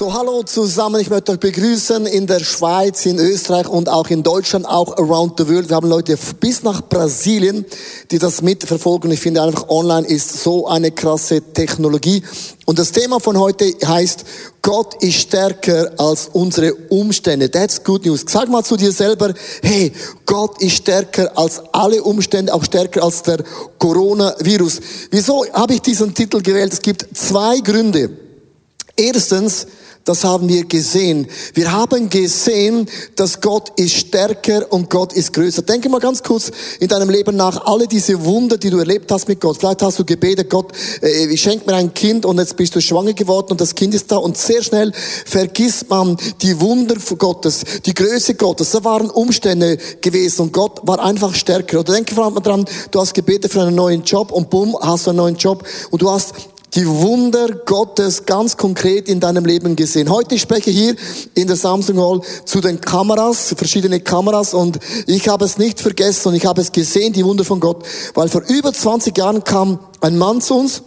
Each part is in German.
So, hallo zusammen. Ich möchte euch begrüßen in der Schweiz, in Österreich und auch in Deutschland, auch around the world. Wir haben Leute bis nach Brasilien, die das mitverfolgen. Ich finde einfach, online ist so eine krasse Technologie. Und das Thema von heute heißt, Gott ist stärker als unsere Umstände. That's good news. Sag mal zu dir selber, hey, Gott ist stärker als alle Umstände, auch stärker als der Coronavirus. Wieso habe ich diesen Titel gewählt? Es gibt zwei Gründe. Erstens, das haben wir gesehen. Wir haben gesehen, dass Gott ist stärker und Gott ist größer. Denke mal ganz kurz in deinem Leben nach, alle diese Wunder, die du erlebt hast mit Gott. Vielleicht hast du gebetet, Gott, äh, schenk mir ein Kind und jetzt bist du schwanger geworden und das Kind ist da und sehr schnell vergisst man die Wunder Gottes, die Größe Gottes. Da waren Umstände gewesen und Gott war einfach stärker. Oder denke vor allem dran, du hast gebetet für einen neuen Job und bumm, hast du einen neuen Job und du hast die Wunder Gottes ganz konkret in deinem Leben gesehen. Heute spreche ich hier in der Samsung Hall zu den Kameras, verschiedene Kameras und ich habe es nicht vergessen und ich habe es gesehen, die Wunder von Gott, weil vor über 20 Jahren kam ein Mann zu uns,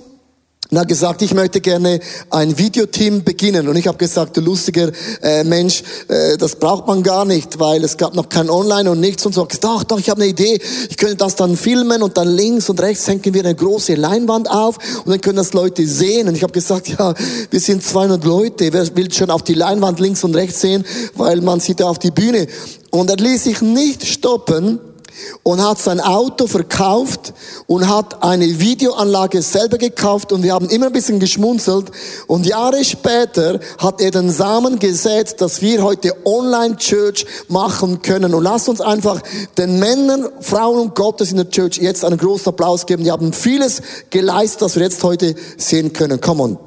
und hat gesagt, ich möchte gerne ein Videoteam beginnen. Und ich habe gesagt, du lustiger äh, Mensch, äh, das braucht man gar nicht, weil es gab noch kein Online und nichts und so. Doch, doch, ich habe eine Idee. Ich könnte das dann filmen und dann links und rechts hängen wir eine große Leinwand auf und dann können das Leute sehen. Und ich habe gesagt, ja, wir sind 200 Leute. Wer will schon auf die Leinwand links und rechts sehen, weil man sieht ja auf die Bühne. Und er ließ sich nicht stoppen, und hat sein Auto verkauft und hat eine Videoanlage selber gekauft und wir haben immer ein bisschen geschmunzelt und Jahre später hat er den Samen gesät, dass wir heute Online-Church machen können und lasst uns einfach den Männern, Frauen und Gottes in der Church jetzt einen großen Applaus geben. Die haben vieles geleistet, was wir jetzt heute sehen können. Come on.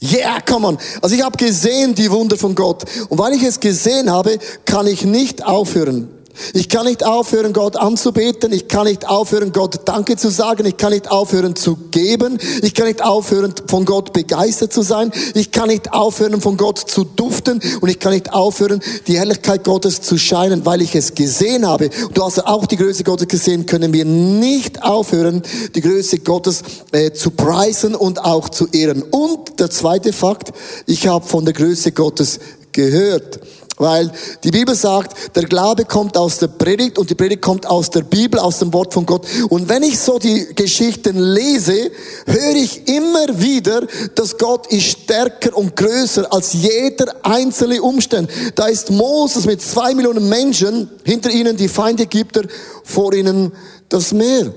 Yeah, come on. Also ich habe gesehen die Wunder von Gott und weil ich es gesehen habe, kann ich nicht aufhören. Ich kann nicht aufhören, Gott anzubeten. Ich kann nicht aufhören, Gott Danke zu sagen. Ich kann nicht aufhören zu geben. Ich kann nicht aufhören, von Gott begeistert zu sein. Ich kann nicht aufhören, von Gott zu duften. Und ich kann nicht aufhören, die Herrlichkeit Gottes zu scheinen, weil ich es gesehen habe. Du hast auch die Größe Gottes gesehen, können wir nicht aufhören, die Größe Gottes äh, zu preisen und auch zu ehren. Und der zweite Fakt, ich habe von der Größe Gottes gehört. Weil die Bibel sagt, der Glaube kommt aus der Predigt und die Predigt kommt aus der Bibel, aus dem Wort von Gott. Und wenn ich so die Geschichten lese, höre ich immer wieder, dass Gott ist stärker und größer als jeder einzelne Umstand. Da ist Moses mit zwei Millionen Menschen, hinter ihnen die Feinde Ägypter, vor ihnen das Meer.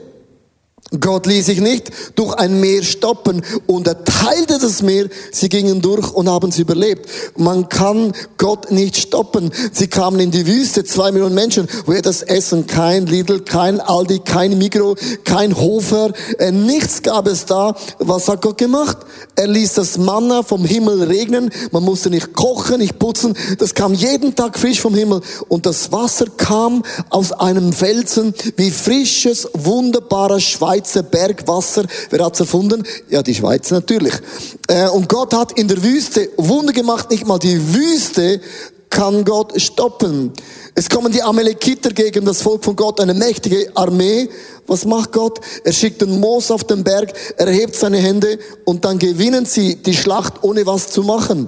Gott ließ sich nicht durch ein Meer stoppen und er teilte das Meer. Sie gingen durch und haben es überlebt. Man kann Gott nicht stoppen. Sie kamen in die Wüste, zwei Millionen Menschen, wo er das Essen, kein Lidl, kein Aldi, kein Migro, kein Hofer, äh, nichts gab es da. Was hat Gott gemacht? Er ließ das Manna vom Himmel regnen. Man musste nicht kochen, nicht putzen. Das kam jeden Tag frisch vom Himmel. Und das Wasser kam aus einem Felsen wie frisches, wunderbares Schweiz Schweizer Bergwasser. Wer hat's erfunden? Ja, die Schweiz natürlich. Äh, und Gott hat in der Wüste Wunder gemacht. Nicht mal die Wüste kann Gott stoppen. Es kommen die Amalekiter gegen das Volk von Gott, eine mächtige Armee. Was macht Gott? Er schickt den Moos auf den Berg, er hebt seine Hände und dann gewinnen sie die Schlacht, ohne was zu machen.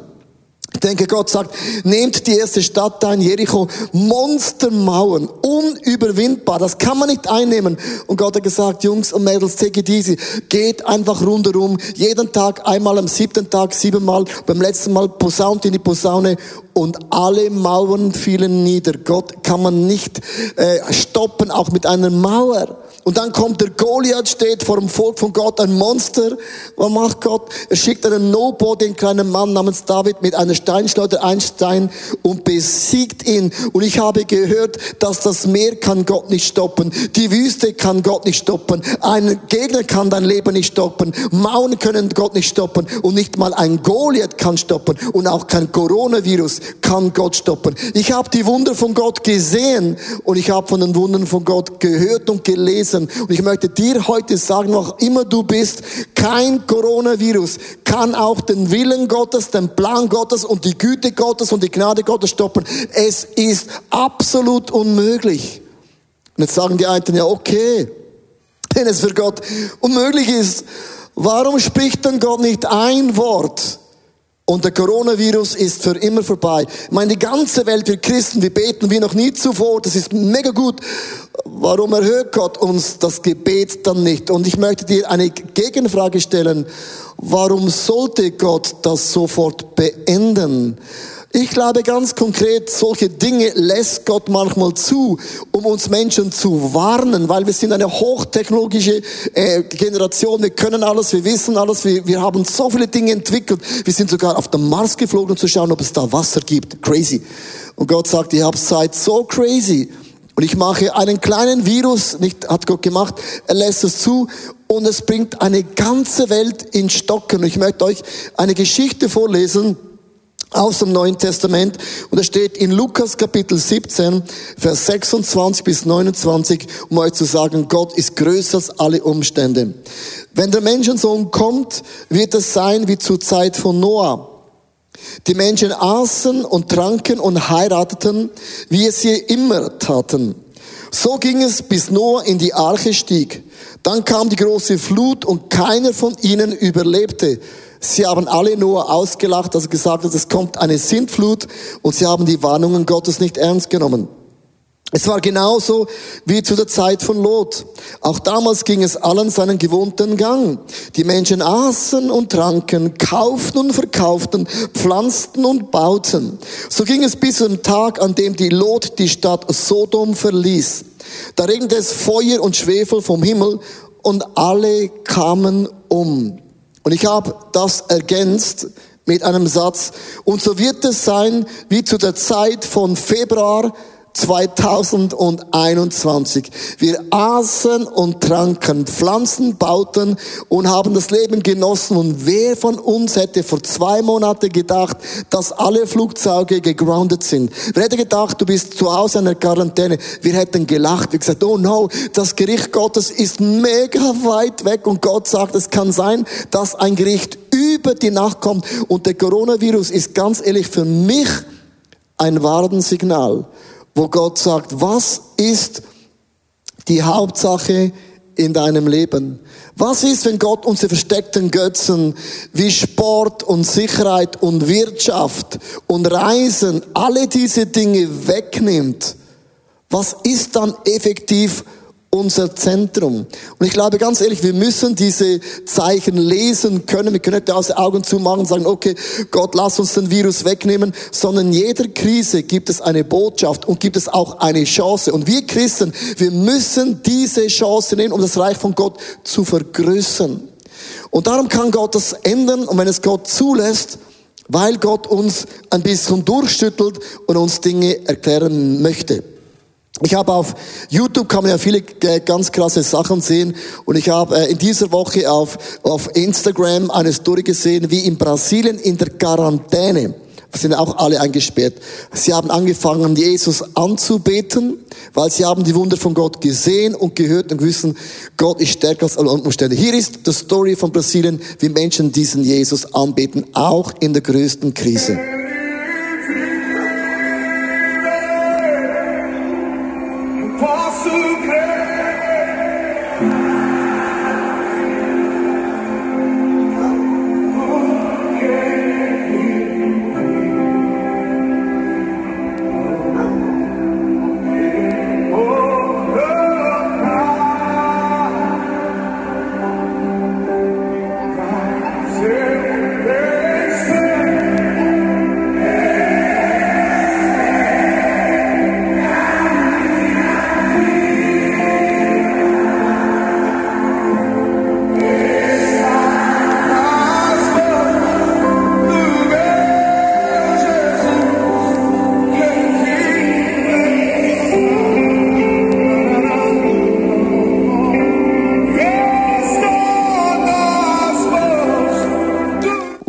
Ich denke, Gott sagt, nehmt die erste Stadt ein, Jericho, Monstermauern, unüberwindbar, das kann man nicht einnehmen. Und Gott hat gesagt, Jungs und Mädels, take it easy, geht einfach rundherum, jeden Tag, einmal am siebten Tag, siebenmal, beim letzten Mal posaunt in die Posaune und alle Mauern fielen nieder. Gott kann man nicht äh, stoppen, auch mit einer Mauer. Und dann kommt der Goliath, steht vor dem Volk von Gott, ein Monster. Was macht Gott? Er schickt einen Nobody, einen kleinen Mann namens David mit einer Steinschleuder, ein Stein und besiegt ihn. Und ich habe gehört, dass das Meer kann Gott nicht stoppen. Die Wüste kann Gott nicht stoppen. Ein Gegner kann dein Leben nicht stoppen. Mauern können Gott nicht stoppen. Und nicht mal ein Goliath kann stoppen. Und auch kein Coronavirus kann Gott stoppen. Ich habe die Wunder von Gott gesehen und ich habe von den Wundern von Gott gehört und gelesen lesen. Und ich möchte dir heute sagen, auch immer du bist, kein Coronavirus kann auch den Willen Gottes, den Plan Gottes und die Güte Gottes und die Gnade Gottes stoppen. Es ist absolut unmöglich. Und jetzt sagen die einen, ja okay, wenn es für Gott unmöglich ist, warum spricht dann Gott nicht ein Wort Und der Coronavirus ist für immer vorbei. Ich meine, die ganze Welt, wir Christen, wir beten wie noch nie zuvor. Das ist mega gut. Warum erhöht Gott uns das Gebet dann nicht? Und ich möchte dir eine Gegenfrage stellen. Warum sollte Gott das sofort beenden? Ich glaube ganz konkret, solche Dinge lässt Gott manchmal zu, um uns Menschen zu warnen, weil wir sind eine hochtechnologische äh, Generation, wir können alles, wir wissen alles, wir, wir haben so viele Dinge entwickelt. Wir sind sogar auf den Mars geflogen, um zu schauen, ob es da Wasser gibt. Crazy. Und Gott sagt, ihr habt seid so crazy. Und ich mache einen kleinen Virus, nicht hat Gott gemacht, er lässt es zu und es bringt eine ganze Welt in Stocken. Und ich möchte euch eine Geschichte vorlesen, aus dem Neuen Testament. Und es steht in Lukas Kapitel 17, Vers 26 bis 29, um euch zu sagen, Gott ist größer als alle Umstände. Wenn der Menschensohn kommt, wird es sein wie zur Zeit von Noah. Die Menschen aßen und tranken und heirateten, wie es sie immer taten. So ging es, bis Noah in die Arche stieg. Dann kam die große Flut und keiner von ihnen überlebte. Sie haben alle nur ausgelacht, als gesagt hat, es kommt eine Sintflut und sie haben die Warnungen Gottes nicht ernst genommen. Es war genauso wie zu der Zeit von Lot. Auch damals ging es allen seinen gewohnten Gang. Die Menschen aßen und tranken, kauften und verkauften, pflanzten und bauten. So ging es bis zum Tag, an dem die Lot die Stadt Sodom verließ. Da regnete es Feuer und Schwefel vom Himmel und alle kamen um. Und ich habe das ergänzt mit einem Satz. Und so wird es sein wie zu der Zeit von Februar 2021. Wir aßen und tranken, Pflanzen bauten und haben das Leben genossen. Und wer von uns hätte vor zwei Monaten gedacht, dass alle Flugzeuge gegroundet sind? Wer hätte gedacht, du bist zu Hause in der Quarantäne? Wir hätten gelacht. Wir gesagt, oh no, das Gericht Gottes ist mega weit weg. Und Gott sagt, es kann sein, dass ein Gericht über die Nacht kommt. Und der Coronavirus ist ganz ehrlich für mich ein Warnsignal wo Gott sagt, was ist die Hauptsache in deinem Leben? Was ist, wenn Gott unsere versteckten Götzen wie Sport und Sicherheit und Wirtschaft und Reisen, alle diese Dinge wegnimmt? Was ist dann effektiv unser Zentrum. Und ich glaube ganz ehrlich, wir müssen diese Zeichen lesen können. Wir können nicht aus den Augen zumachen und sagen, okay, Gott, lass uns den Virus wegnehmen, sondern in jeder Krise gibt es eine Botschaft und gibt es auch eine Chance. Und wir Christen, wir müssen diese Chance nehmen, um das Reich von Gott zu vergrößern. Und darum kann Gott das ändern und wenn es Gott zulässt, weil Gott uns ein bisschen durchschüttelt und uns Dinge erklären möchte. Ich habe auf YouTube kann man ja viele äh, ganz krasse Sachen sehen und ich habe äh, in dieser Woche auf, auf Instagram eine Story gesehen, wie in Brasilien in der Quarantäne sind auch alle eingesperrt. Sie haben angefangen, Jesus anzubeten, weil sie haben die Wunder von Gott gesehen und gehört und wissen, Gott ist stärker als alle Umstände. Hier ist die Story von Brasilien, wie Menschen diesen Jesus anbeten, auch in der größten Krise.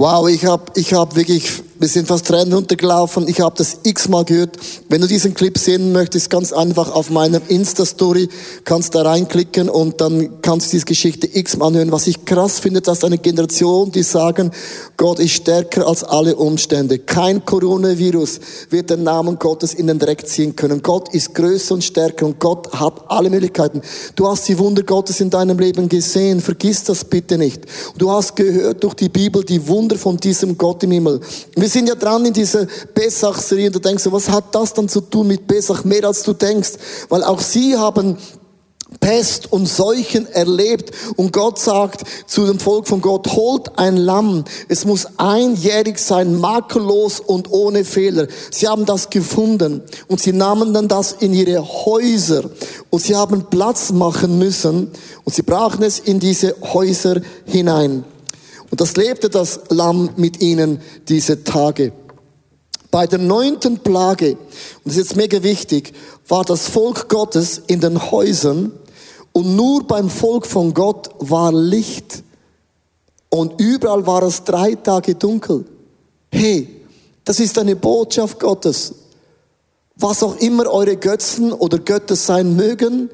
Wow, ich habe ich hab wirklich Wir sind fast Tränen runtergelaufen. Ich habe das x-mal gehört. Wenn du diesen Clip sehen möchtest, ganz einfach auf meiner Insta-Story kannst da reinklicken und dann kannst du diese Geschichte x-mal anhören. Was ich krass finde, dass eine Generation, die sagen, Gott ist stärker als alle Umstände. Kein Coronavirus wird den Namen Gottes in den Dreck ziehen können. Gott ist größer und stärker und Gott hat alle Möglichkeiten. Du hast die Wunder Gottes in deinem Leben gesehen. Vergiss das bitte nicht. Du hast gehört durch die Bibel die Wunder von diesem Gott im Himmel. Wir sind ja dran in dieser Besach-Serie und du denkst, was hat das dann zu tun mit Besach? Mehr als du denkst. Weil auch sie haben Pest und Seuchen erlebt und Gott sagt zu dem Volk von Gott, holt ein Lamm. Es muss einjährig sein, makellos und ohne Fehler. Sie haben das gefunden und sie nahmen dann das in ihre Häuser und sie haben Platz machen müssen und sie brachen es in diese Häuser hinein. Und das lebte das Lamm mit ihnen diese Tage. Bei der neunten Plage, und das ist jetzt mega wichtig, war das Volk Gottes in den Häusern und nur beim Volk von Gott war Licht. Und überall war es drei Tage dunkel. Hey, das ist eine Botschaft Gottes. Was auch immer eure Götzen oder Götter sein mögen,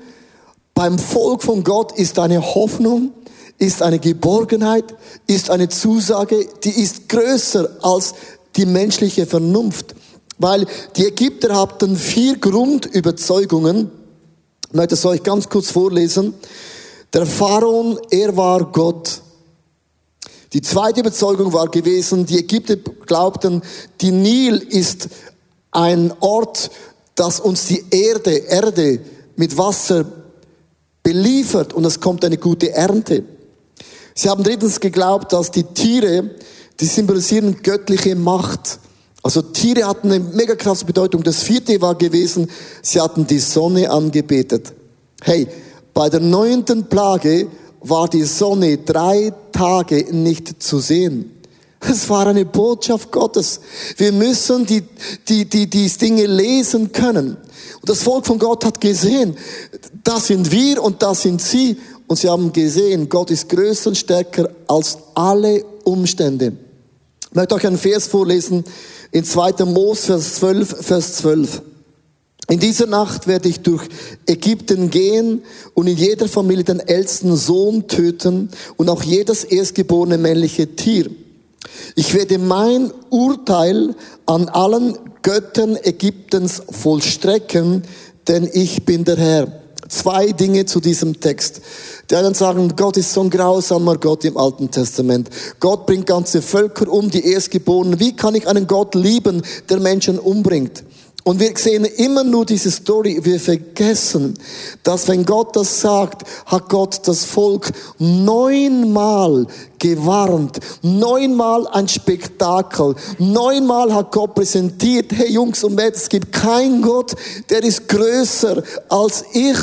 beim Volk von Gott ist eine Hoffnung, ist eine Geborgenheit, ist eine Zusage, die ist größer als die menschliche Vernunft. Weil die Ägypter hatten vier Grundüberzeugungen. Ich möchte es euch ganz kurz vorlesen. Der Pharaon, er war Gott. Die zweite Überzeugung war gewesen, die Ägypter glaubten, die Nil ist ein Ort, das uns die Erde, Erde mit Wasser beliefert und es kommt eine gute Ernte. Sie haben drittens geglaubt, dass die Tiere, die symbolisieren göttliche Macht. Also Tiere hatten eine mega krasse Bedeutung. Das vierte war gewesen, sie hatten die Sonne angebetet. Hey, bei der neunten Plage war die Sonne drei Tage nicht zu sehen. Es war eine Botschaft Gottes. Wir müssen die, die, die, die Dinge lesen können. Und das Volk von Gott hat gesehen, das sind wir und das sind sie. Und sie haben gesehen, Gott ist größer und stärker als alle Umstände. Ich möchte euch einen Vers vorlesen in 2. Mose, Vers 12, Vers 12. In dieser Nacht werde ich durch Ägypten gehen und in jeder Familie den ältesten Sohn töten und auch jedes erstgeborene männliche Tier. Ich werde mein Urteil an allen Göttern Ägyptens vollstrecken, denn ich bin der Herr. Zwei Dinge zu diesem Text. Die einen sagen, Gott ist so ein grausamer Gott im Alten Testament. Gott bringt ganze Völker um, die Erstgeborenen. Wie kann ich einen Gott lieben, der Menschen umbringt? Und wir sehen immer nur diese Story. Wir vergessen, dass wenn Gott das sagt, hat Gott das Volk neunmal gewarnt. Neunmal ein Spektakel. Neunmal hat Gott präsentiert, hey Jungs und Mädels, es gibt keinen Gott, der ist größer als ich.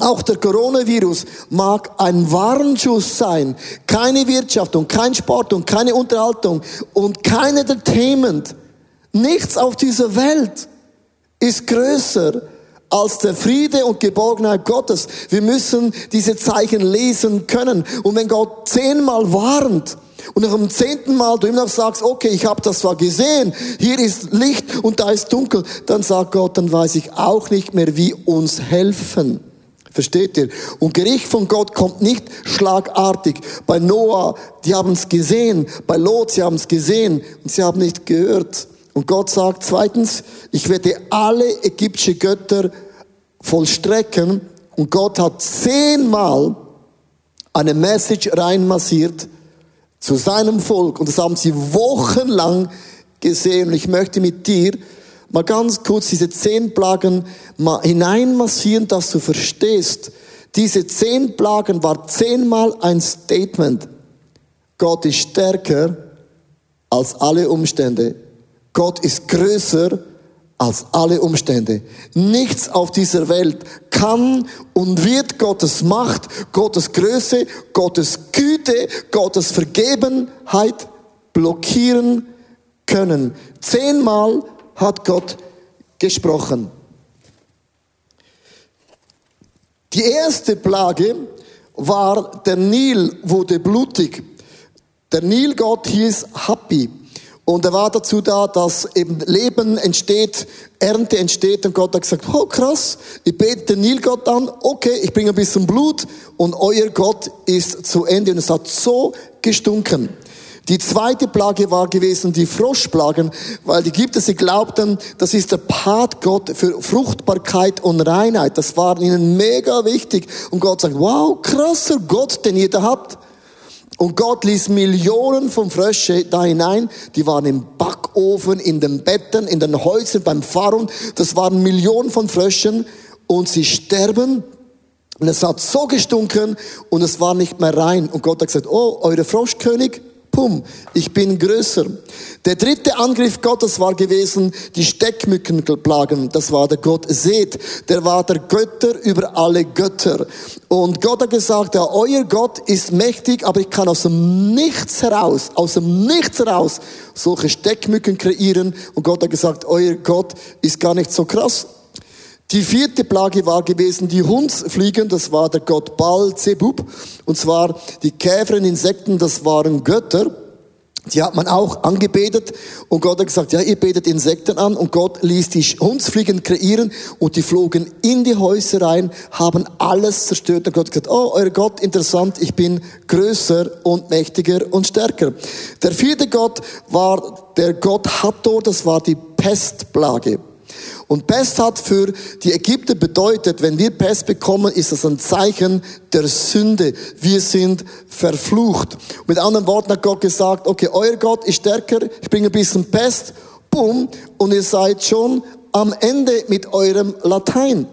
Auch der Coronavirus mag ein Warnschuss sein. Keine Wirtschaft und kein Sport und keine Unterhaltung und kein Entertainment. Nichts auf dieser Welt ist größer als der Friede und Geborgenheit Gottes. Wir müssen diese Zeichen lesen können. Und wenn Gott zehnmal warnt, und nach dem zehnten Mal du immer noch sagst, okay, ich habe das zwar gesehen, hier ist Licht und da ist dunkel, dann sagt Gott, dann weiß ich auch nicht mehr, wie uns helfen. Versteht ihr? Und Gericht von Gott kommt nicht schlagartig. Bei Noah, die haben es gesehen. Bei Lot, sie haben es gesehen und sie haben nicht gehört. Und Gott sagt zweitens, ich werde alle ägyptische Götter vollstrecken. Und Gott hat zehnmal eine Message reinmassiert zu seinem Volk. Und das haben sie wochenlang gesehen. Und ich möchte mit dir mal ganz kurz diese zehn Plagen mal hineinmassieren, dass du verstehst. Diese zehn Plagen war zehnmal ein Statement. Gott ist stärker als alle Umstände. Gott ist größer als alle Umstände. Nichts auf dieser Welt kann und wird Gottes Macht, Gottes Größe, Gottes Güte, Gottes Vergebenheit blockieren können. Zehnmal hat Gott gesprochen. Die erste Plage war, der Nil wurde blutig. Der Nilgott hieß Happy. Und er war dazu da, dass eben Leben entsteht, Ernte entsteht und Gott hat gesagt, oh krass, ich bete den Nilgott an, okay, ich bringe ein bisschen Blut und euer Gott ist zu Ende und es hat so gestunken. Die zweite Plage war gewesen die Froschplagen, weil die Ägypter, sie glaubten, das ist der Part Gott für Fruchtbarkeit und Reinheit. Das war ihnen mega wichtig. Und Gott sagt, wow, krasser Gott, den ihr da habt. Und Gott ließ Millionen von Frösche da hinein. Die waren im Backofen, in den Betten, in den Häusern, beim Pharao. Das waren Millionen von Fröschen. Und sie sterben. Und es hat so gestunken und es war nicht mehr rein. Und Gott hat gesagt, oh, eure Froschkönig, Pum, ich bin größer. Der dritte Angriff Gottes war gewesen, die Steckmückenplagen. Das war der Gott Seth. Der war der Götter über alle Götter. Und Gott hat gesagt, ja, euer Gott ist mächtig, aber ich kann aus dem Nichts heraus, aus dem Nichts heraus solche Steckmücken kreieren. Und Gott hat gesagt, euer Gott ist gar nicht so krass. Die vierte Plage war gewesen die Hundsfliegen, das war der Gott Baal Zebub. Und zwar die Käfer und Insekten, das waren Götter. Die hat man auch angebetet und Gott hat gesagt, ja, ihr betet Insekten an und Gott ließ die Hundsfliegen kreieren und die flogen in die Häuser rein, haben alles zerstört und Gott hat gesagt, oh, euer Gott, interessant, ich bin größer und mächtiger und stärker. Der vierte Gott war der Gott Hathor, das war die Pestplage. Und Pest hat für die Ägypter bedeutet, wenn wir Pest bekommen, ist das ein Zeichen der Sünde. Wir sind verflucht. Mit anderen Worten hat Gott gesagt, okay, euer Gott ist stärker, ich bringe ein bisschen Pest, bumm, und ihr seid schon am Ende mit eurem Latein.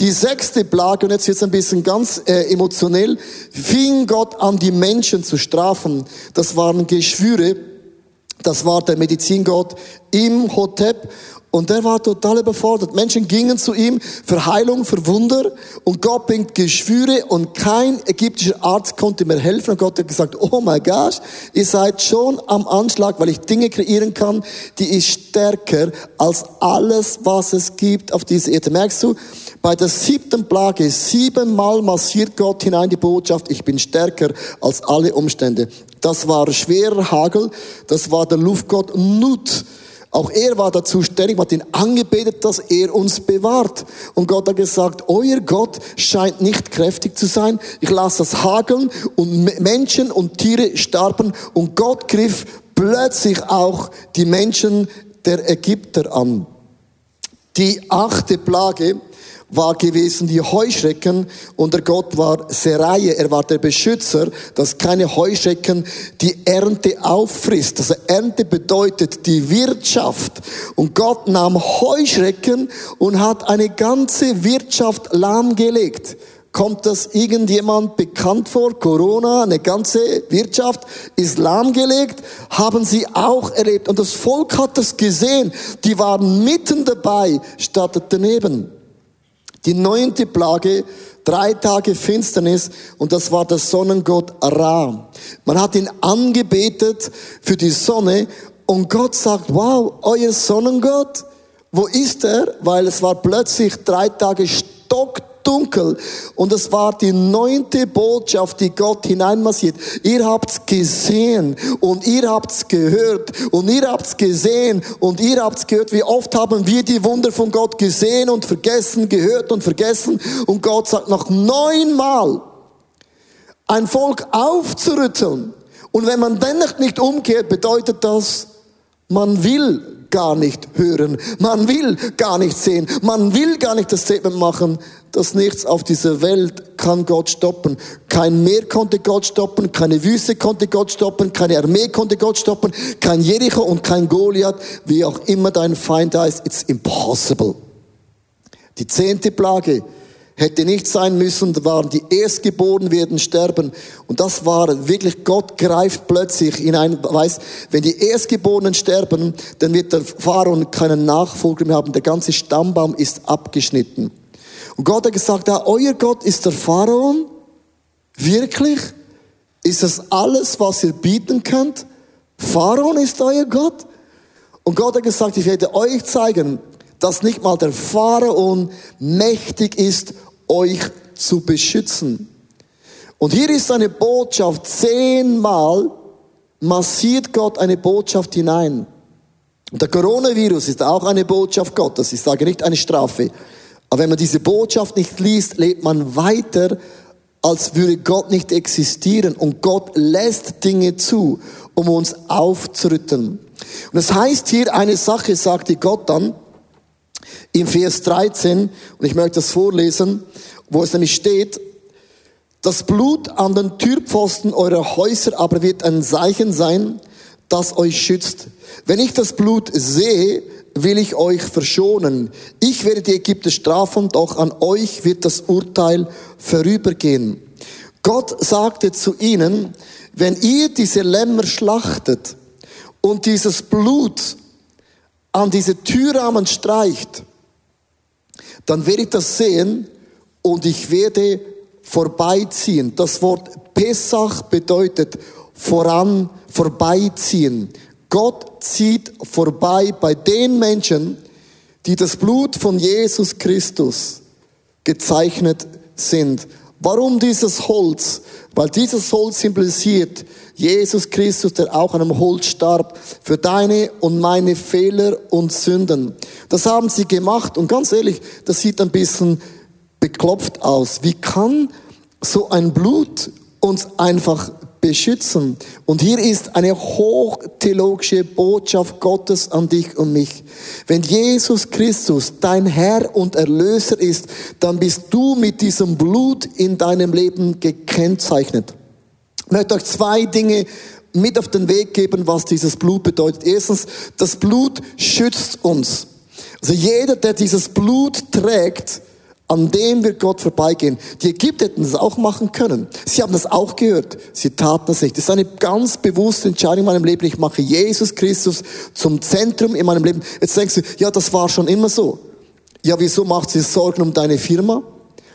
Die sechste Plage, und jetzt wird es ein bisschen ganz äh, emotionell, fing Gott an, die Menschen zu strafen. Das waren Geschwüre, das war der Medizingott im Hotep. Und der war total überfordert. Menschen gingen zu ihm für Heilung, für Wunder. Und Gott bringt Geschwüre und kein ägyptischer Arzt konnte mir helfen. Und Gott hat gesagt, oh my gosh, ihr seid schon am Anschlag, weil ich Dinge kreieren kann, die ist stärker als alles, was es gibt auf dieser Erde. Merkst du? Bei der siebten Plage, siebenmal massiert Gott hinein die Botschaft, ich bin stärker als alle Umstände. Das war schwerer Hagel, das war der Luftgott Nut. Auch er war dazu ständig, hat ihn angebetet, dass er uns bewahrt. Und Gott hat gesagt, euer Gott scheint nicht kräftig zu sein. Ich lasse das hageln und Menschen und Tiere starben. Und Gott griff plötzlich auch die Menschen der Ägypter an. Die achte Plage war gewesen die Heuschrecken und der Gott war Seraje, er war der Beschützer, dass keine Heuschrecken die Ernte auffrisst. Also Ernte bedeutet die Wirtschaft. Und Gott nahm Heuschrecken und hat eine ganze Wirtschaft lahmgelegt. Kommt das irgendjemand bekannt vor? Corona, eine ganze Wirtschaft ist lahmgelegt, haben sie auch erlebt. Und das Volk hat das gesehen. Die waren mitten dabei, statt daneben. Die neunte Plage, drei Tage Finsternis und das war der Sonnengott Ra. Man hat ihn angebetet für die Sonne und Gott sagt, wow, euer Sonnengott, wo ist er? Weil es war plötzlich drei Tage stock dunkel. Und es war die neunte Botschaft, die Gott hineinmassiert. Ihr habt's gesehen und ihr habt's gehört und ihr habt's gesehen und ihr habt's gehört. Wie oft haben wir die Wunder von Gott gesehen und vergessen, gehört und vergessen. Und Gott sagt noch neunmal, ein Volk aufzurütteln. Und wenn man dennoch nicht umkehrt, bedeutet das, man will gar nicht hören. Man will gar nicht sehen. Man will gar nicht das Statement machen, dass nichts auf dieser Welt kann Gott stoppen. Kein Meer konnte Gott stoppen, keine Wüste konnte Gott stoppen, keine Armee konnte Gott stoppen, kein Jericho und kein Goliath, wie auch immer dein Feind heißt, it's impossible. Die zehnte Plage, hätte nicht sein müssen, da waren die Erstgeborenen werden sterben. Und das war wirklich, Gott greift plötzlich hinein, weiß, wenn die Erstgeborenen sterben, dann wird der Pharao keinen Nachfolger mehr haben, der ganze Stammbaum ist abgeschnitten. Und Gott hat gesagt, ja, euer Gott ist der Pharao? Wirklich? Ist das alles, was ihr bieten könnt? Pharao ist euer Gott? Und Gott hat gesagt, ich werde euch zeigen, dass nicht mal der Pharaon mächtig ist, euch zu beschützen. Und hier ist eine Botschaft zehnmal, massiert Gott eine Botschaft hinein. Der Coronavirus ist auch eine Botschaft Gottes. Ich sage nicht eine Strafe. Aber wenn man diese Botschaft nicht liest, lebt man weiter, als würde Gott nicht existieren. Und Gott lässt Dinge zu, um uns aufzurütteln. Und das heißt hier eine Sache, sagte Gott dann im Vers 13, und ich möchte das vorlesen, wo es nämlich steht, das Blut an den Türpfosten eurer Häuser aber wird ein Zeichen sein, das euch schützt. Wenn ich das Blut sehe, will ich euch verschonen. Ich werde die Ägypter strafen, doch an euch wird das Urteil vorübergehen. Gott sagte zu ihnen, wenn ihr diese Lämmer schlachtet und dieses Blut an diese Türrahmen streicht, dann werde ich das sehen und ich werde vorbeiziehen. Das Wort Pesach bedeutet voran, vorbeiziehen. Gott zieht vorbei bei den Menschen, die das Blut von Jesus Christus gezeichnet sind. Warum dieses Holz? Weil dieses Holz symbolisiert Jesus Christus, der auch an einem Holz starb, für deine und meine Fehler und Sünden. Das haben sie gemacht und ganz ehrlich, das sieht ein bisschen beklopft aus. Wie kann so ein Blut uns einfach beschützen? Und hier ist eine hochtheologische Botschaft Gottes an dich und mich. Wenn Jesus Christus dein Herr und Erlöser ist, dann bist du mit diesem Blut in deinem Leben gekennzeichnet. Ich möchte euch zwei Dinge mit auf den Weg geben, was dieses Blut bedeutet. Erstens, das Blut schützt uns. Also jeder, der dieses Blut trägt, an dem wird Gott vorbeigehen. Die Ägypter hätten das auch machen können. Sie haben das auch gehört. Sie taten das nicht. Das ist eine ganz bewusste Entscheidung in meinem Leben. Ich mache Jesus Christus zum Zentrum in meinem Leben. Jetzt denkst du, ja, das war schon immer so. Ja, wieso macht sie Sorgen um deine Firma?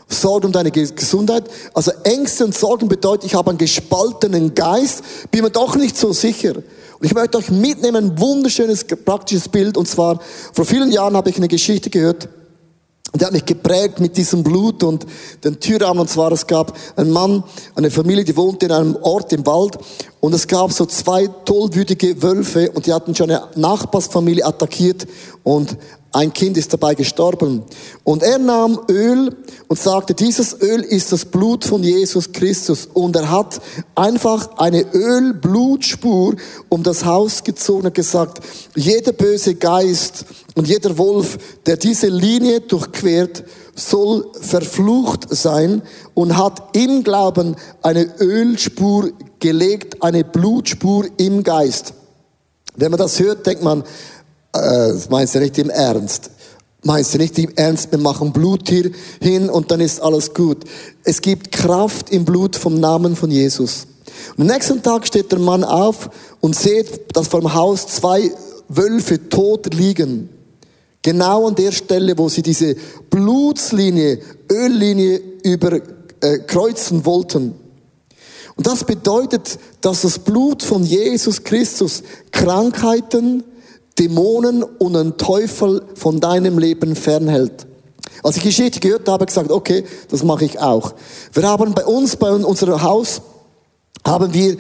Sorgen um deine Gesundheit. Also Ängste und Sorgen bedeutet, ich habe einen gespaltenen Geist, bin mir doch nicht so sicher. Und ich möchte euch mitnehmen, ein wunderschönes, praktisches Bild. Und zwar, vor vielen Jahren habe ich eine Geschichte gehört, und der hat mich geprägt mit diesem Blut und den Türrahmen. Und zwar, es gab einen Mann, eine Familie, die wohnte in einem Ort im Wald. Und es gab so zwei tollwütige Wölfe und die hatten schon eine Nachbarsfamilie attackiert. Und ein Kind ist dabei gestorben. Und er nahm Öl und sagte, dieses Öl ist das Blut von Jesus Christus. Und er hat einfach eine Ölblutspur um das Haus gezogen und gesagt, jeder böse Geist und jeder Wolf, der diese Linie durchquert, soll verflucht sein und hat im Glauben eine Ölspur gelegt, eine Blutspur im Geist. Wenn man das hört, denkt man, äh, meinst du nicht im Ernst. Meinst du nicht im Ernst, wir machen Blut hier hin und dann ist alles gut. Es gibt Kraft im Blut vom Namen von Jesus. Am nächsten Tag steht der Mann auf und sieht, dass vor dem Haus zwei Wölfe tot liegen. Genau an der Stelle, wo sie diese Blutslinie, Öllinie überkreuzen äh, wollten. Und das bedeutet, dass das Blut von Jesus Christus Krankheiten, Dämonen und einen Teufel von deinem Leben fernhält. Als ich Geschichte gehört habe, gesagt, okay, das mache ich auch. Wir haben bei uns, bei unserem Haus, haben wir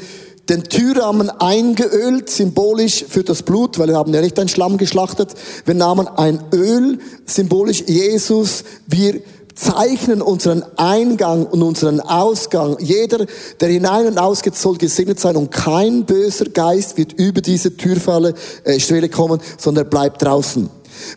den Türrahmen eingeölt, symbolisch für das Blut, weil wir haben ja nicht einen Schlamm geschlachtet. Wir nahmen ein Öl, symbolisch Jesus. Wir zeichnen unseren Eingang und unseren Ausgang. Jeder, der hinein und ausgeht, soll gesegnet sein und kein böser Geist wird über diese Türfalle, äh, Schwelle kommen, sondern er bleibt draußen.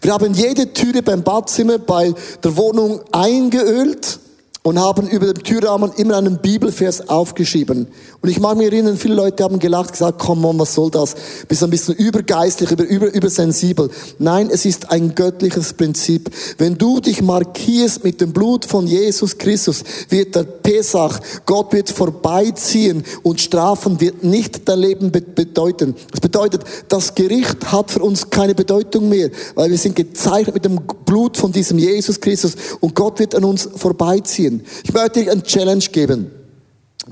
Wir haben jede Türe beim Badzimmer, bei der Wohnung eingeölt und haben über dem Türrahmen immer einen Bibelvers aufgeschrieben. Und ich mag mich erinnern, viele Leute haben gelacht, gesagt, komm on, was soll das? Bist ein bisschen übergeistlich, über, über, übersensibel. Nein, es ist ein göttliches Prinzip. Wenn du dich markierst mit dem Blut von Jesus Christus, wird der Pesach, Gott wird vorbeiziehen und strafen wird nicht dein Leben bedeuten. Das bedeutet, das Gericht hat für uns keine Bedeutung mehr, weil wir sind gezeichnet mit dem Blut von diesem Jesus Christus und Gott wird an uns vorbeiziehen gehen. Ich möchte dir eine Challenge geben,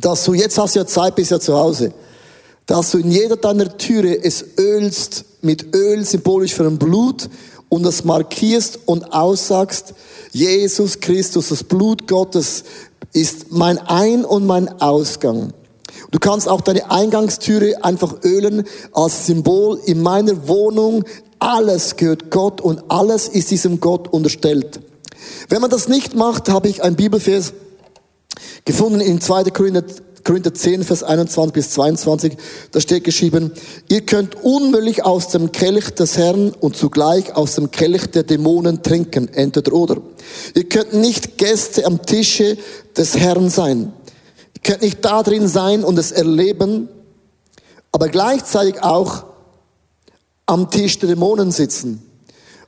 dass du, jetzt hast ja Zeit, bist ja zu Hause, dass du in jeder deiner Türe es ölst mit Öl, symbolisch für ein Blut, und das markierst und aussagst, Jesus Christus, das Blut Gottes ist mein Ein- und mein Ausgang. Du kannst auch deine Eingangstüre einfach ölen als Symbol. In meiner Wohnung, alles gehört Gott und alles ist diesem Gott unterstellt. Wenn man das nicht macht, habe ich ein Bibelvers gefunden in 2. Korinther, Korinther 10, Vers 21 bis 22. Da steht geschrieben, ihr könnt unmöglich aus dem Kelch des Herrn und zugleich aus dem Kelch der Dämonen trinken, entweder oder. Ihr könnt nicht Gäste am Tische des Herrn sein. Ihr könnt nicht da drin sein und es erleben, aber gleichzeitig auch am Tisch der Dämonen sitzen.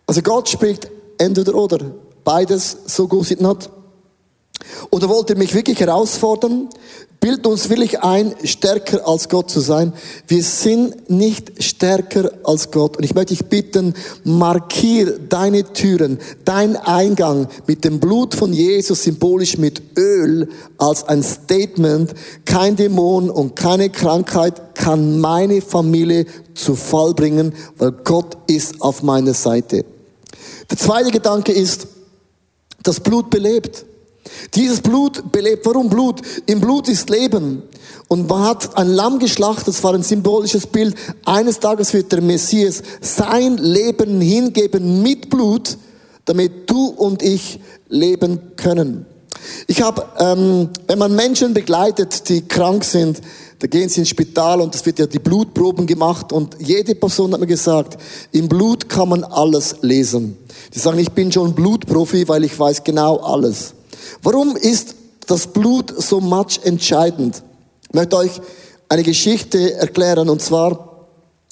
Also Gott spricht entweder oder. Beides, so gut sieht not. Oder wollt ihr mich wirklich herausfordern? Bild uns wirklich ein, stärker als Gott zu sein. Wir sind nicht stärker als Gott. Und ich möchte dich bitten, markier deine Türen, dein Eingang mit dem Blut von Jesus, symbolisch mit Öl, als ein Statement. Kein Dämon und keine Krankheit kann meine Familie zu Fall bringen, weil Gott ist auf meiner Seite. Der zweite Gedanke ist, das Blut belebt. Dieses Blut belebt. Warum Blut? Im Blut ist Leben. Und man hat ein Lamm geschlachtet, das war ein symbolisches Bild. Eines Tages wird der Messias sein Leben hingeben mit Blut, damit du und ich leben können. Ich habe, ähm, wenn man Menschen begleitet, die krank sind, da gehen sie ins Spital und es wird ja die Blutproben gemacht und jede Person hat mir gesagt, im Blut kann man alles lesen. Die sagen, ich bin schon Blutprofi, weil ich weiß genau alles. Warum ist das Blut so much entscheidend? Ich möchte euch eine Geschichte erklären und zwar,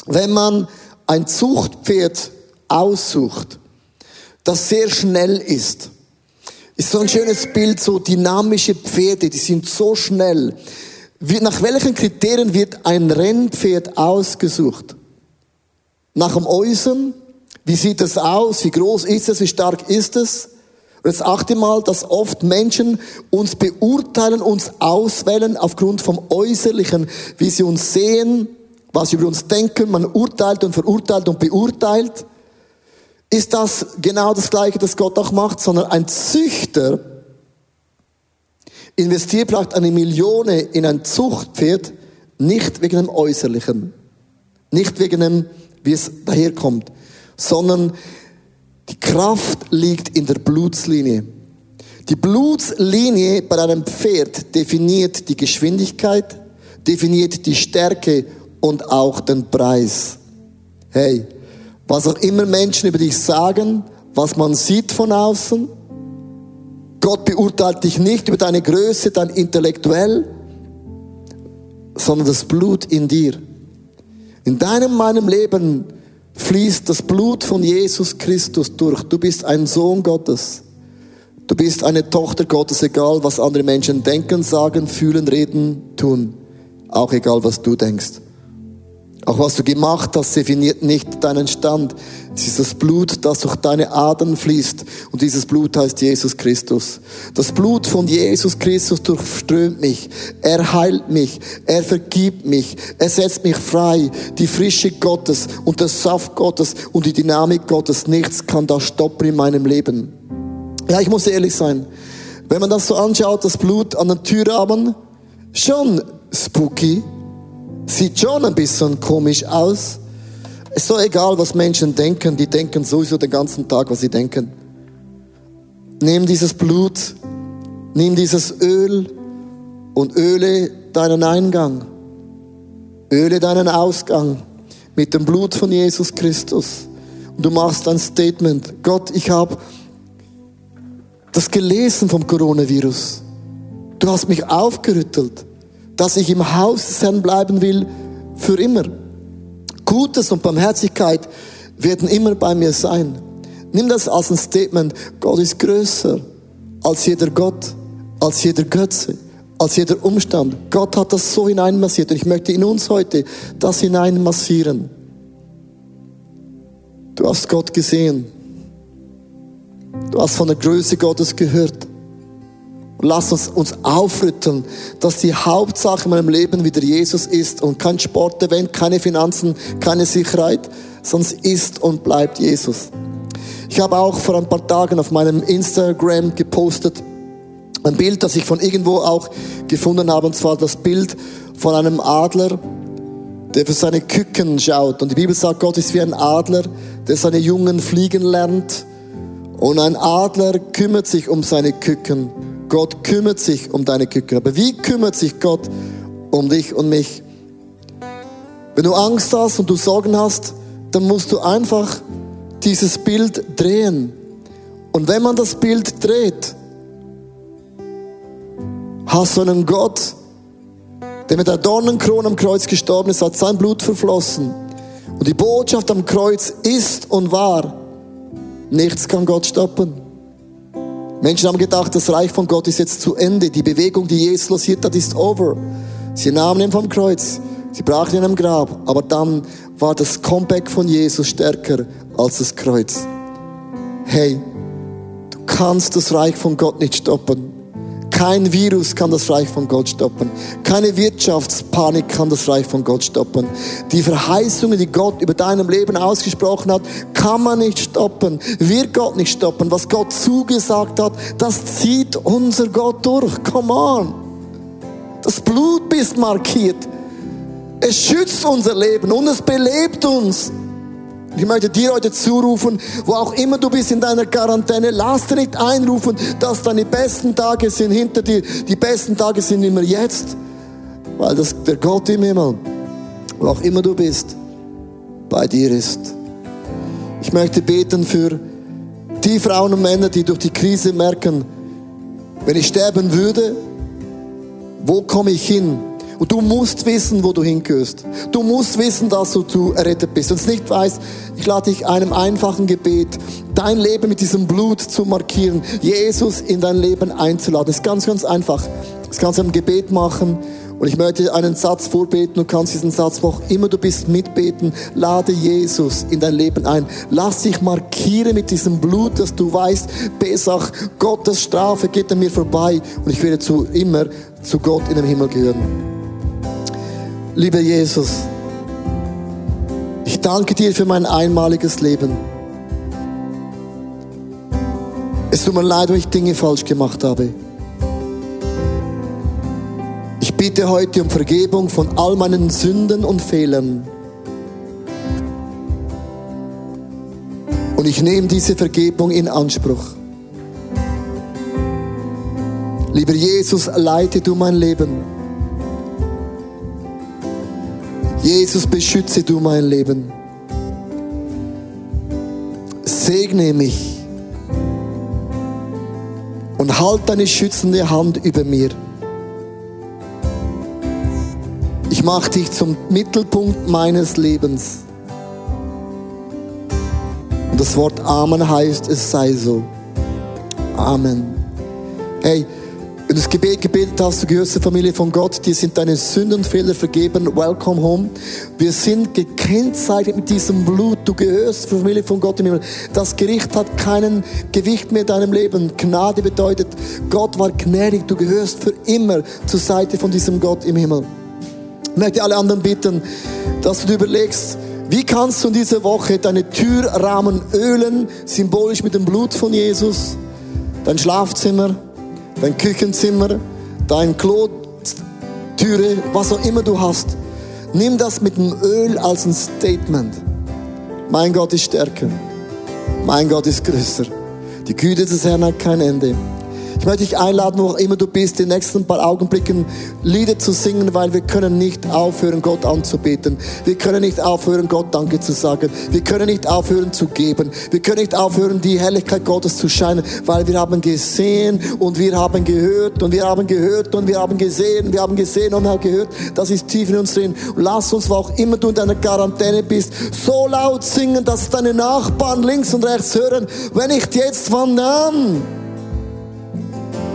wenn man ein Zuchtpferd aussucht, das sehr schnell ist, ist so ein schönes Bild, so dynamische Pferde, die sind so schnell. Nach welchen Kriterien wird ein Rennpferd ausgesucht? Nach dem Äußeren? Wie sieht es aus? Wie groß ist es? Wie stark ist es? Und jetzt achte mal, dass oft Menschen uns beurteilen, uns auswählen aufgrund vom Äußerlichen, wie sie uns sehen, was sie über uns denken. Man urteilt und verurteilt und beurteilt. Ist das genau das Gleiche, das Gott auch macht, sondern ein Züchter investiert vielleicht eine Million in ein Zuchtpferd, nicht wegen dem Äußerlichen, nicht wegen dem, wie es daherkommt, sondern die Kraft liegt in der Blutslinie. Die Blutslinie bei einem Pferd definiert die Geschwindigkeit, definiert die Stärke und auch den Preis. Hey, was auch immer Menschen über dich sagen, was man sieht von außen, Gott beurteilt dich nicht über deine Größe, dein Intellektuell, sondern das Blut in dir. In deinem, meinem Leben fließt das Blut von Jesus Christus durch. Du bist ein Sohn Gottes. Du bist eine Tochter Gottes, egal was andere Menschen denken, sagen, fühlen, reden, tun. Auch egal was du denkst. Auch was du gemacht hast, definiert nicht deinen Stand. Es ist das Blut, das durch deine Adern fließt. Und dieses Blut heißt Jesus Christus. Das Blut von Jesus Christus durchströmt mich. Er heilt mich. Er vergibt mich. Er setzt mich frei. Die Frische Gottes und der Saft Gottes und die Dynamik Gottes. Nichts kann da stoppen in meinem Leben. Ja, ich muss ehrlich sein. Wenn man das so anschaut, das Blut an den Türrahmen, schon spooky Sieht schon ein bisschen komisch aus. Ist so egal, was Menschen denken. Die denken sowieso den ganzen Tag, was sie denken. Nimm dieses Blut, nimm dieses Öl und öle deinen Eingang. Öle deinen Ausgang mit dem Blut von Jesus Christus. Und du machst ein Statement. Gott, ich habe das gelesen vom Coronavirus. Du hast mich aufgerüttelt dass ich im Haus des Herrn bleiben will für immer. Gutes und Barmherzigkeit werden immer bei mir sein. Nimm das als ein Statement. Gott ist größer als jeder Gott, als jeder Götze, als jeder Umstand. Gott hat das so hineinmassiert und ich möchte in uns heute das hineinmassieren. Du hast Gott gesehen. Du hast von der Größe Gottes gehört. Lass uns uns aufrütteln, dass die Hauptsache in meinem Leben wieder Jesus ist und kein Sportevent, keine Finanzen, keine Sicherheit, sonst ist und bleibt Jesus. Ich habe auch vor ein paar Tagen auf meinem Instagram gepostet, ein Bild, das ich von irgendwo auch gefunden habe, und zwar das Bild von einem Adler, der für seine Küken schaut. Und die Bibel sagt, Gott ist wie ein Adler, der seine Jungen fliegen lernt. Und ein Adler kümmert sich um seine Küken. Gott kümmert sich um deine Küken. Aber wie kümmert sich Gott um dich und mich? Wenn du Angst hast und du Sorgen hast, dann musst du einfach dieses Bild drehen. Und wenn man das Bild dreht, hast du einen Gott, der mit der Dornenkrone am Kreuz gestorben ist, hat sein Blut verflossen. Und die Botschaft am Kreuz ist und war, nichts kann Gott stoppen. Menschen haben gedacht, das Reich von Gott ist jetzt zu Ende. Die Bewegung, die Jesus losiert hat, ist over. Sie nahmen ihn vom Kreuz. Sie brachten ihn am Grab. Aber dann war das Comeback von Jesus stärker als das Kreuz. Hey, du kannst das Reich von Gott nicht stoppen. Kein Virus kann das Reich von Gott stoppen. Keine Wirtschaftspanik kann das Reich von Gott stoppen. Die Verheißungen, die Gott über deinem Leben ausgesprochen hat, kann man nicht stoppen. Wird Gott nicht stoppen. Was Gott zugesagt hat, das zieht unser Gott durch. Come on. Das Blut bist markiert. Es schützt unser Leben und es belebt uns. Ich möchte dir heute zurufen, wo auch immer du bist in deiner Quarantäne, lass dir nicht einrufen, dass deine besten Tage sind hinter dir. Die besten Tage sind immer jetzt, weil das, der Gott im Himmel, wo auch immer du bist, bei dir ist. Ich möchte beten für die Frauen und Männer, die durch die Krise merken, wenn ich sterben würde, wo komme ich hin? Und du musst wissen, wo du hingehörst. Du musst wissen, dass du errettet bist. Wenn du es nicht weißt, ich lade dich einem einfachen Gebet, dein Leben mit diesem Blut zu markieren, Jesus in dein Leben einzuladen. Das ist ganz, ganz einfach. Das kannst du im Gebet machen. Und ich möchte einen Satz vorbeten. Du kannst diesen Satz, wo auch immer du bist, mitbeten. Lade Jesus in dein Leben ein. Lass dich markieren mit diesem Blut, dass du weißt, Besach, Gottes Strafe geht an mir vorbei. Und ich werde zu immer zu Gott in dem Himmel gehören. Lieber Jesus, ich danke dir für mein einmaliges Leben. Es tut mir leid, wenn ich Dinge falsch gemacht habe. Ich bitte heute um Vergebung von all meinen Sünden und Fehlern. Und ich nehme diese Vergebung in Anspruch. Lieber Jesus, leite du mein Leben. Jesus, beschütze du mein Leben. Segne mich und halt deine schützende Hand über mir. Ich mache dich zum Mittelpunkt meines Lebens. Und das Wort Amen heißt, es sei so. Amen. Hey, wenn du das Gebet hast, du gehörst zur Familie von Gott, dir sind deine Sünden und Fehler vergeben. Welcome home. Wir sind gekennzeichnet mit diesem Blut. Du gehörst zur Familie von Gott im Himmel. Das Gericht hat keinen Gewicht mehr in deinem Leben. Gnade bedeutet, Gott war gnädig. Du gehörst für immer zur Seite von diesem Gott im Himmel. Ich möchte alle anderen bitten, dass du dir überlegst, wie kannst du in dieser Woche deine Türrahmen ölen, symbolisch mit dem Blut von Jesus, dein Schlafzimmer, dein Küchenzimmer, dein Klo, Türe, was auch immer du hast. Nimm das mit dem Öl als ein Statement. Mein Gott ist stärker. Mein Gott ist größer. Die Güte des Herrn hat kein Ende. Möchte dich einladen, wo auch immer du bist, die nächsten paar Augenblicken Lieder zu singen, weil wir können nicht aufhören, Gott anzubeten. Wir können nicht aufhören, Gott Danke zu sagen. Wir können nicht aufhören zu geben. Wir können nicht aufhören, die Herrlichkeit Gottes zu scheinen, weil wir haben gesehen und wir haben gehört und wir haben gehört und wir haben gesehen, wir haben gesehen und wir haben gehört. Das ist tief in uns drin. Und lass uns, wo auch immer du in deiner Quarantäne bist, so laut singen, dass deine Nachbarn links und rechts hören, wenn ich jetzt von dann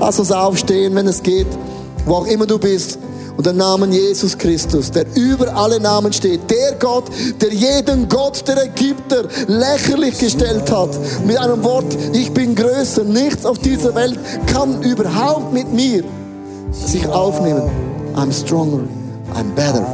Lass uns aufstehen, wenn es geht, wo auch immer du bist. Und den Namen Jesus Christus, der über alle Namen steht. Der Gott, der jeden Gott der Ägypter lächerlich gestellt hat. Mit einem Wort, ich bin größer. Nichts auf dieser Welt kann überhaupt mit mir sich aufnehmen. I'm stronger. I'm better.